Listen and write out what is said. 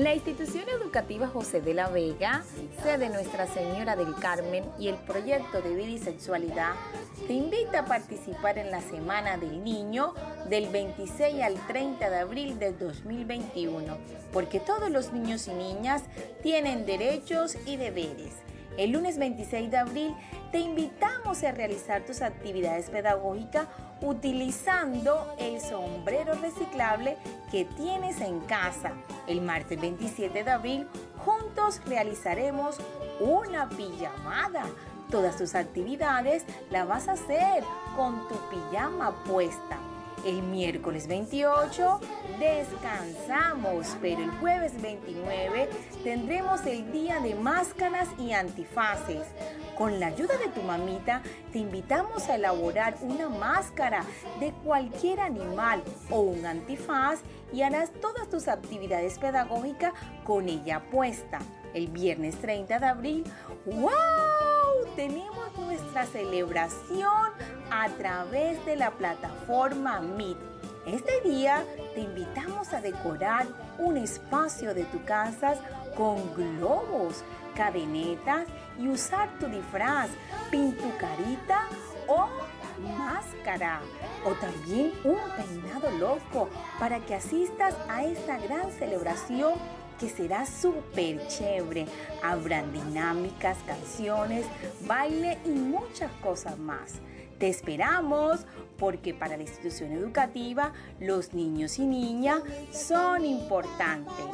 La institución educativa José de la Vega, sede Nuestra Señora del Carmen y el proyecto de vida sexualidad te invita a participar en la Semana del Niño del 26 al 30 de abril del 2021, porque todos los niños y niñas tienen derechos y deberes. El lunes 26 de abril te invitamos a realizar tus actividades pedagógicas utilizando el sombrero reciclable que tienes en casa. El martes 27 de abril juntos realizaremos una pijamada. Todas tus actividades las vas a hacer con tu pijama puesta. El miércoles 28 descansamos, pero el jueves 29 tendremos el día de máscaras y antifaces. Con la ayuda de tu mamita, te invitamos a elaborar una máscara de cualquier animal o un antifaz y harás todas tus actividades pedagógicas con ella puesta. El viernes 30 de abril, ¡wow! Tenemos celebración a través de la plataforma Meet. Este día te invitamos a decorar un espacio de tu casa con globos, cadenetas y usar tu disfraz, pintucarita o máscara o también un peinado loco para que asistas a esta gran celebración que será súper chévere. Habrán dinámicas, canciones, baile y muchas cosas más. Te esperamos porque para la institución educativa los niños y niñas son importantes.